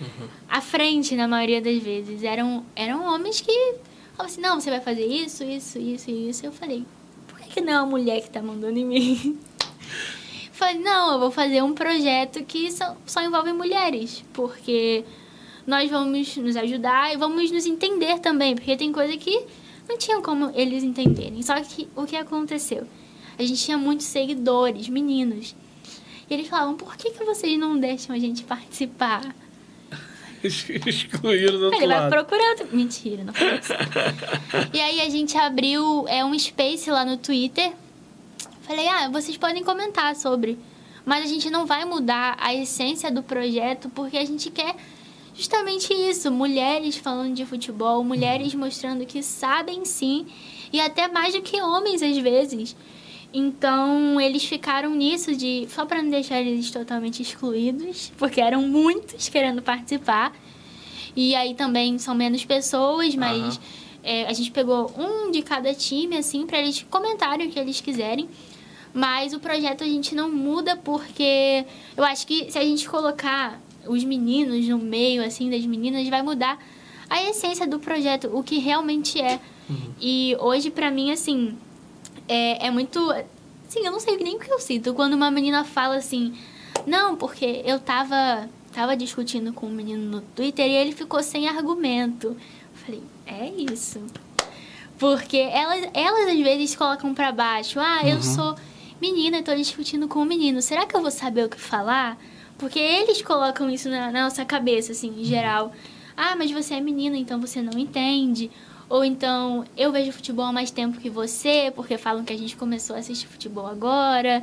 Uhum. À frente, na maioria das vezes, eram, eram homens que falavam assim, não, você vai fazer isso, isso, isso e isso. Eu falei, por que, que não é a mulher que tá mandando em mim? falei, não, eu vou fazer um projeto que só, só envolve mulheres, porque nós vamos nos ajudar e vamos nos entender também, porque tem coisa que não tinham como eles entenderem. Só que o que aconteceu? A gente tinha muitos seguidores, meninos. E eles falavam, por que, que vocês não deixam a gente participar? Excluíram do outro Ele vai outro... Mentira, não foi isso. e aí a gente abriu é, um space lá no Twitter. Falei, ah, vocês podem comentar sobre. Mas a gente não vai mudar a essência do projeto porque a gente quer justamente isso. Mulheres falando de futebol, mulheres mostrando que sabem sim. E até mais do que homens às vezes. Então, eles ficaram nisso de. Só para não deixar eles totalmente excluídos, porque eram muitos querendo participar. E aí também são menos pessoas, mas uhum. é, a gente pegou um de cada time, assim, para eles comentarem o que eles quiserem. Mas o projeto a gente não muda porque eu acho que se a gente colocar os meninos no meio, assim, das meninas, vai mudar a essência do projeto, o que realmente é. Uhum. E hoje, para mim, assim, é, é muito. Sim, eu não sei nem o que eu sinto. Quando uma menina fala assim, não, porque eu tava, tava discutindo com um menino no Twitter e ele ficou sem argumento. Eu falei, é isso. Porque elas, elas às vezes colocam para baixo, ah, eu uhum. sou menina e tô discutindo com um menino. Será que eu vou saber o que falar? Porque eles colocam isso na, na nossa cabeça, assim, em geral. Ah, mas você é menina, então você não entende. Ou então, eu vejo futebol há mais tempo que você, porque falam que a gente começou a assistir futebol agora.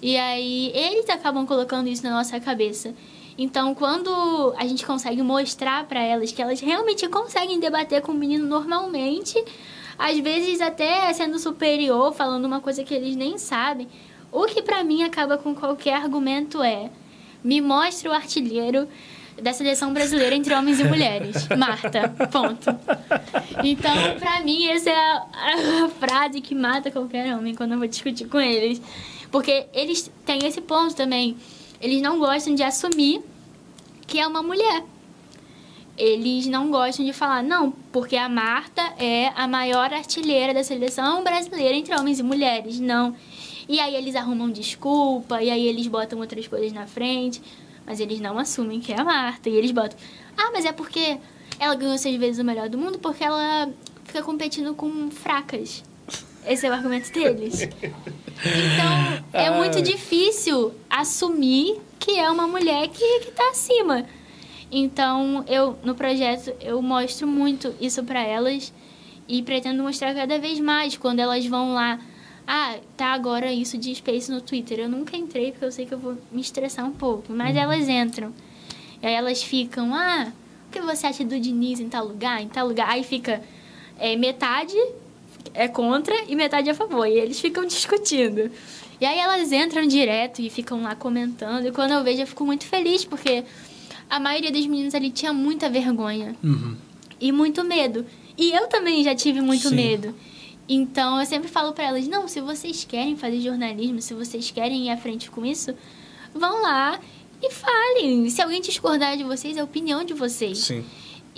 E aí, eles acabam colocando isso na nossa cabeça. Então, quando a gente consegue mostrar para elas que elas realmente conseguem debater com o menino normalmente, às vezes até sendo superior, falando uma coisa que eles nem sabem, o que para mim acaba com qualquer argumento é: me mostre o artilheiro da seleção brasileira entre homens e mulheres. Marta, ponto. Então, pra mim, essa é a, a, frase que mata qualquer homem quando eu vou discutir com eles. Porque eles têm esse ponto também. Eles não gostam de assumir que é uma mulher. Eles não gostam de falar, não, porque a Marta é a maior artilheira da seleção brasileira entre homens e mulheres. Não. E aí eles arrumam desculpa, e aí eles botam outras coisas na frente. Mas eles não assumem que é a Marta. E eles botam, ah, mas é porque ela ganhou seis vezes o melhor do mundo porque ela fica competindo com fracas. Esse é o argumento deles. Então, é muito difícil assumir que é uma mulher que, que tá acima. Então, eu no projeto eu mostro muito isso para elas e pretendo mostrar cada vez mais quando elas vão lá ah, tá agora isso de Space no Twitter. Eu nunca entrei porque eu sei que eu vou me estressar um pouco. Mas uhum. elas entram. E aí elas ficam, ah, que você acha do Diniz em tal lugar, em tal lugar? Aí fica é, metade é contra e metade é a favor. E eles ficam discutindo. E aí elas entram direto e ficam lá comentando. E quando eu vejo, eu fico muito feliz, porque a maioria das meninas ali tinha muita vergonha Uhum. e muito medo. E eu também já tive muito Sim. medo. Então eu sempre falo pra elas: não, se vocês querem fazer jornalismo, se vocês querem ir à frente com isso, vão lá e falem. Se alguém discordar de vocês, é a opinião de vocês. Sim.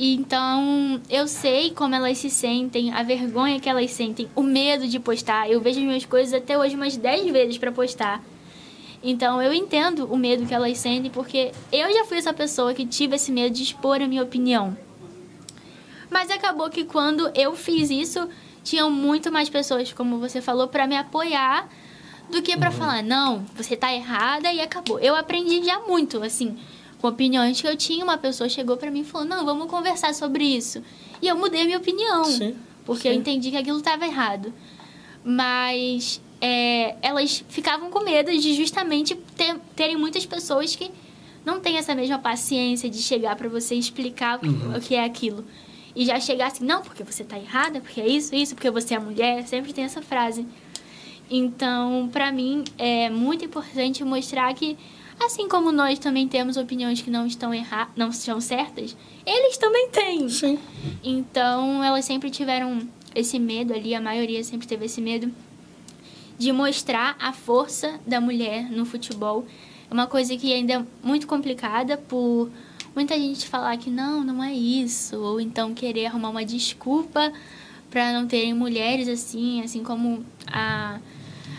Então, eu sei como elas se sentem, a vergonha que elas sentem, o medo de postar. Eu vejo as minhas coisas até hoje umas 10 vezes para postar. Então, eu entendo o medo que elas sentem, porque eu já fui essa pessoa que tive esse medo de expor a minha opinião. Mas acabou que quando eu fiz isso, tinham muito mais pessoas, como você falou, para me apoiar do que para falar, não, você tá errada e acabou. Eu aprendi já muito, assim, com opiniões que eu tinha. Uma pessoa chegou para mim e falou, não, vamos conversar sobre isso. E eu mudei a minha opinião, Sim, porque sim. eu entendi que aquilo estava errado. Mas é, elas ficavam com medo de justamente ter, terem muitas pessoas que não têm essa mesma paciência de chegar para você e explicar Uhum. o que é aquilo. E já chegar assim, não, porque você tá errada, porque é isso, isso, porque você é mulher, sempre tem essa frase. Então, pra mim, é muito importante mostrar que, assim como nós também temos opiniões que não estão erra não estão certas, eles também têm. Sim. Então, elas sempre tiveram esse medo ali, a maioria sempre teve esse medo de mostrar a força da mulher no futebol. É uma coisa que ainda é muito complicada por muita gente falar que não, não é isso, ou então querer arrumar uma desculpa para não terem mulheres assim, assim como a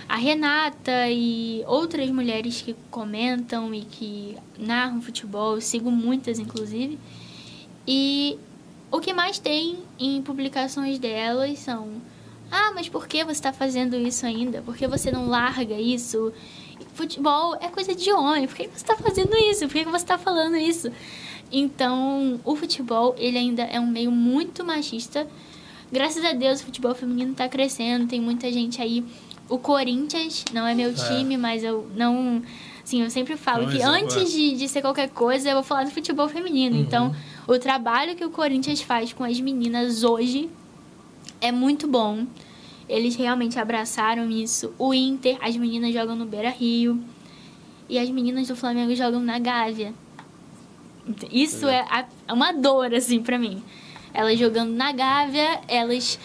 a Renata e outras mulheres que comentam e que narram futebol, eu sigo muitas inclusive. E o que mais tem em publicações delas são: Ah, mas por que você está fazendo isso ainda? Por que você não larga isso? Futebol é coisa de homem, por que você está fazendo isso? Por que você está falando isso? Então, o futebol, ele ainda é um meio muito machista. Graças a Deus, o futebol feminino está crescendo, tem muita gente aí. O Corinthians não é meu time, mas eu não. Assim, eu sempre falo É um que antes de, de ser qualquer coisa, eu vou falar do futebol feminino. Uhum. Então, o trabalho que o Corinthians faz com as meninas hoje é muito bom. Eles realmente abraçaram isso. O Inter, as meninas jogam no Beira Rio. E as meninas do Flamengo jogam na Gávea. Isso é a- é uma dor, assim, pra mim. Elas jogando na Gávea, elas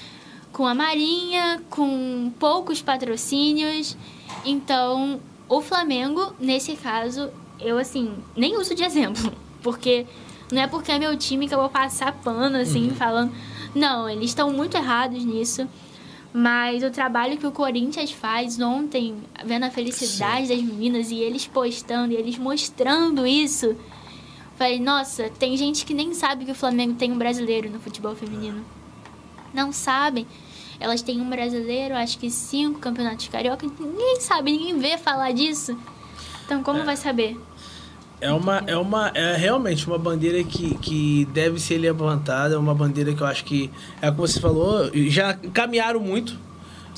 com a Marinha, com poucos patrocínios. Então, o Flamengo, nesse caso, eu, assim, nem uso de exemplo. Porque não é porque é meu time que eu vou passar pano, assim, falando. Não, eles estão muito errados nisso. Mas o trabalho que o Corinthians faz ontem, vendo a felicidade das meninas e eles postando e eles mostrando isso, falei, nossa, tem gente que nem sabe que o Flamengo tem um brasileiro no futebol feminino. Não sabem. Elas têm um brasileiro, acho que cinco campeonatos carioca, ninguém sabe, ninguém vê falar disso. Então como vai saber? É uma, é uma, é realmente uma bandeira que, que deve ser levantada, é uma bandeira que eu acho que, é como você falou, já caminharam muito,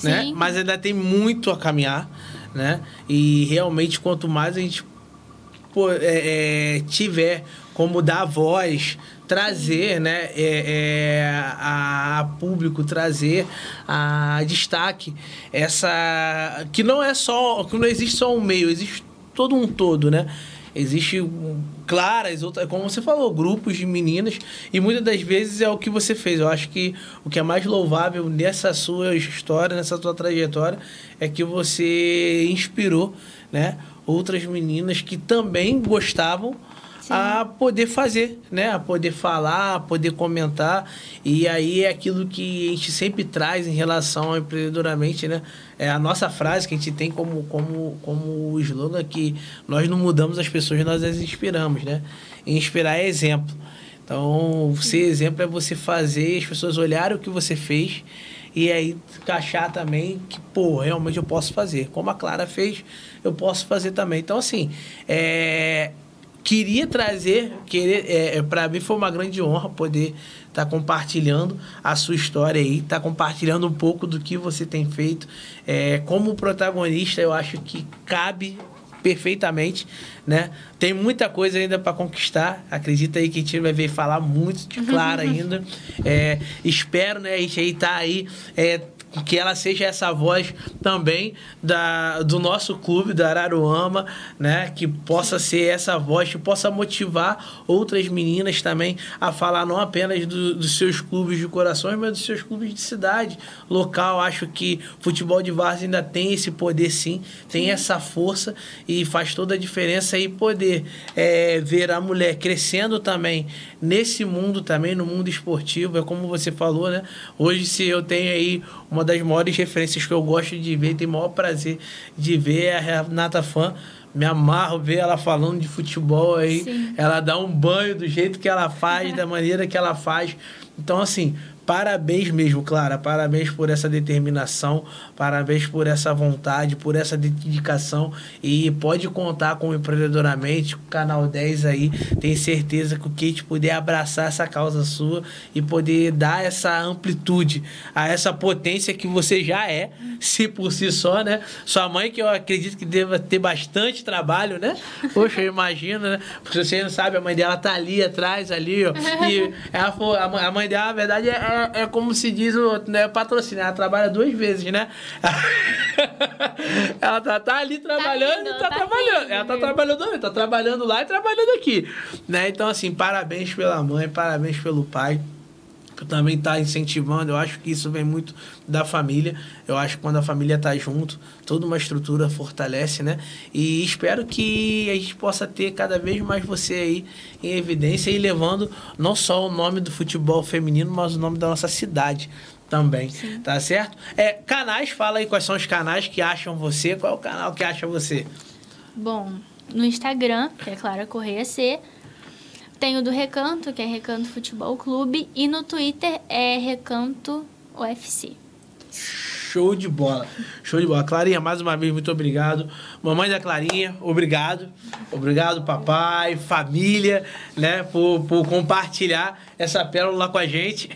né? Sim. Mas ainda tem muito a caminhar, né? E realmente, quanto mais a gente pô, é, é, tiver como dar voz, trazer, né, é, é, a, a público, trazer a destaque essa que não é só que não existe só um meio, existe todo um todo, né? Existe um, claras, outras, como você falou, grupos de meninas e muitas das vezes é o que você fez. Eu acho que o que é mais louvável nessa sua história, nessa sua trajetória, é que você inspirou, né, outras meninas que também gostavam A poder fazer, né? A poder falar, a poder comentar. E aí é aquilo que a gente sempre traz em relação ao empreendedoramente, né? É a nossa frase que a gente tem como, como, como slogan que nós não mudamos as pessoas, nós as inspiramos, né? E inspirar é exemplo. Então, ser exemplo é você fazer as pessoas olharem o que você fez e aí encaixar também que, pô, realmente eu posso fazer. Como a Clara fez, eu posso fazer também. Então, assim, é, queria trazer, querer, é, para mim foi uma grande honra poder estar compartilhando a sua história aí, estar compartilhando um pouco do que você tem feito. É, como protagonista, eu acho que cabe perfeitamente, né? Tem muita coisa ainda para conquistar. Acredita aí que a gente vai ver falar muito de Clara ainda. É, espero, né, a gente aí tá aí é, que ela seja essa voz também da, do nosso clube, da Araruama, né? Que possa ser essa voz, que possa motivar outras meninas também a falar não apenas do, dos seus clubes de corações, mas dos seus clubes de cidade, local. Acho que futebol de várzea ainda tem esse poder sim, tem sim. essa força e faz toda a diferença e poder é, ver a mulher crescendo também nesse mundo também, no mundo esportivo, é como você falou, né? Hoje se eu tenho aí uma das maiores referências que eu gosto de ver, tenho o maior prazer de ver é a Renata Fã. Me amarro ver ela falando de futebol aí. Sim. Ela dá um banho do jeito que ela faz, da maneira que ela faz. Então, assim, Parabéns mesmo, Clara. Parabéns por essa determinação, parabéns por essa vontade, por essa dedicação. E pode contar com o Empreendedoramente, o Canal 10 aí. Tenho certeza que o Kate puder abraçar essa causa sua e poder dar essa amplitude a essa potência que você já é, se por si só, né? Sua mãe, que eu acredito que deva ter bastante trabalho, né? Poxa, eu imagino, né? Porque você não sabe, a mãe dela tá ali atrás, ali, ó. E ela, a mãe dela, na verdade, é é, é, como se diz o né, patrocínio, ela trabalha duas vezes, né? ela tá, tá ali trabalhando tá e tá, tá trabalhando. Rindo, ela tá trabalhando, tá trabalhando lá e trabalhando aqui. Né? Então, assim, parabéns pela mãe, parabéns pelo pai também está incentivando. Eu acho que isso vem muito da família. Eu acho que quando a família está junto, toda uma estrutura fortalece, né? E espero que a gente possa ter cada vez mais você aí em evidência e levando não só o nome do futebol feminino, mas o nome da nossa cidade também, Sim. tá certo? É, canais, fala aí quais são os canais que acham você, qual é o canal que acha você? Bom, no Instagram, que é Clara Correia C, tem o do Recanto, que é Recanto Futebol Clube, e no Twitter é Recanto UFC. Show de bola. Show de bola. Clarinha, mais uma vez, muito obrigado. Mamãe da Clarinha, obrigado. Obrigado, papai, família, né, por, por compartilhar essa pérola com a gente.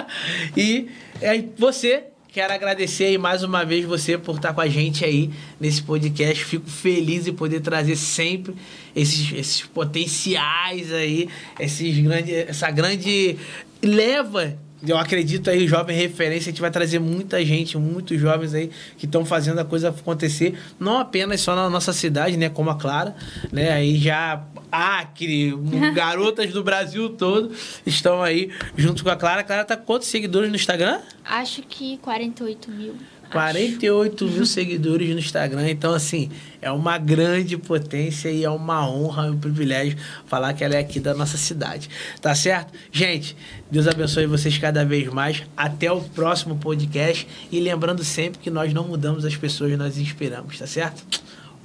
e é, você Quero agradecer aí mais uma vez você por estar com a gente aí nesse podcast. Fico feliz em poder trazer sempre esses, esses potenciais aí, esses grande, essa grande leva eu acredito aí, jovem referência, a gente vai trazer muita gente, muitos jovens aí que estão fazendo a coisa acontecer, não apenas só na nossa cidade, né, como a Clara, né, aí já Acre, garotas do Brasil todo estão aí junto com a Clara. A Clara tá com quantos seguidores no Instagram? Acho que 48 mil. 48 mil seguidores no Instagram. Então, assim, é uma grande potência e é uma honra e um privilégio falar que ela é aqui da nossa cidade. Tá certo? Gente, Deus abençoe vocês cada vez mais. Até o próximo podcast. E lembrando sempre que nós não mudamos as pessoas, nós inspiramos, tá certo?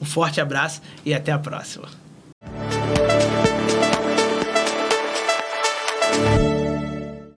Um forte abraço e até a próxima.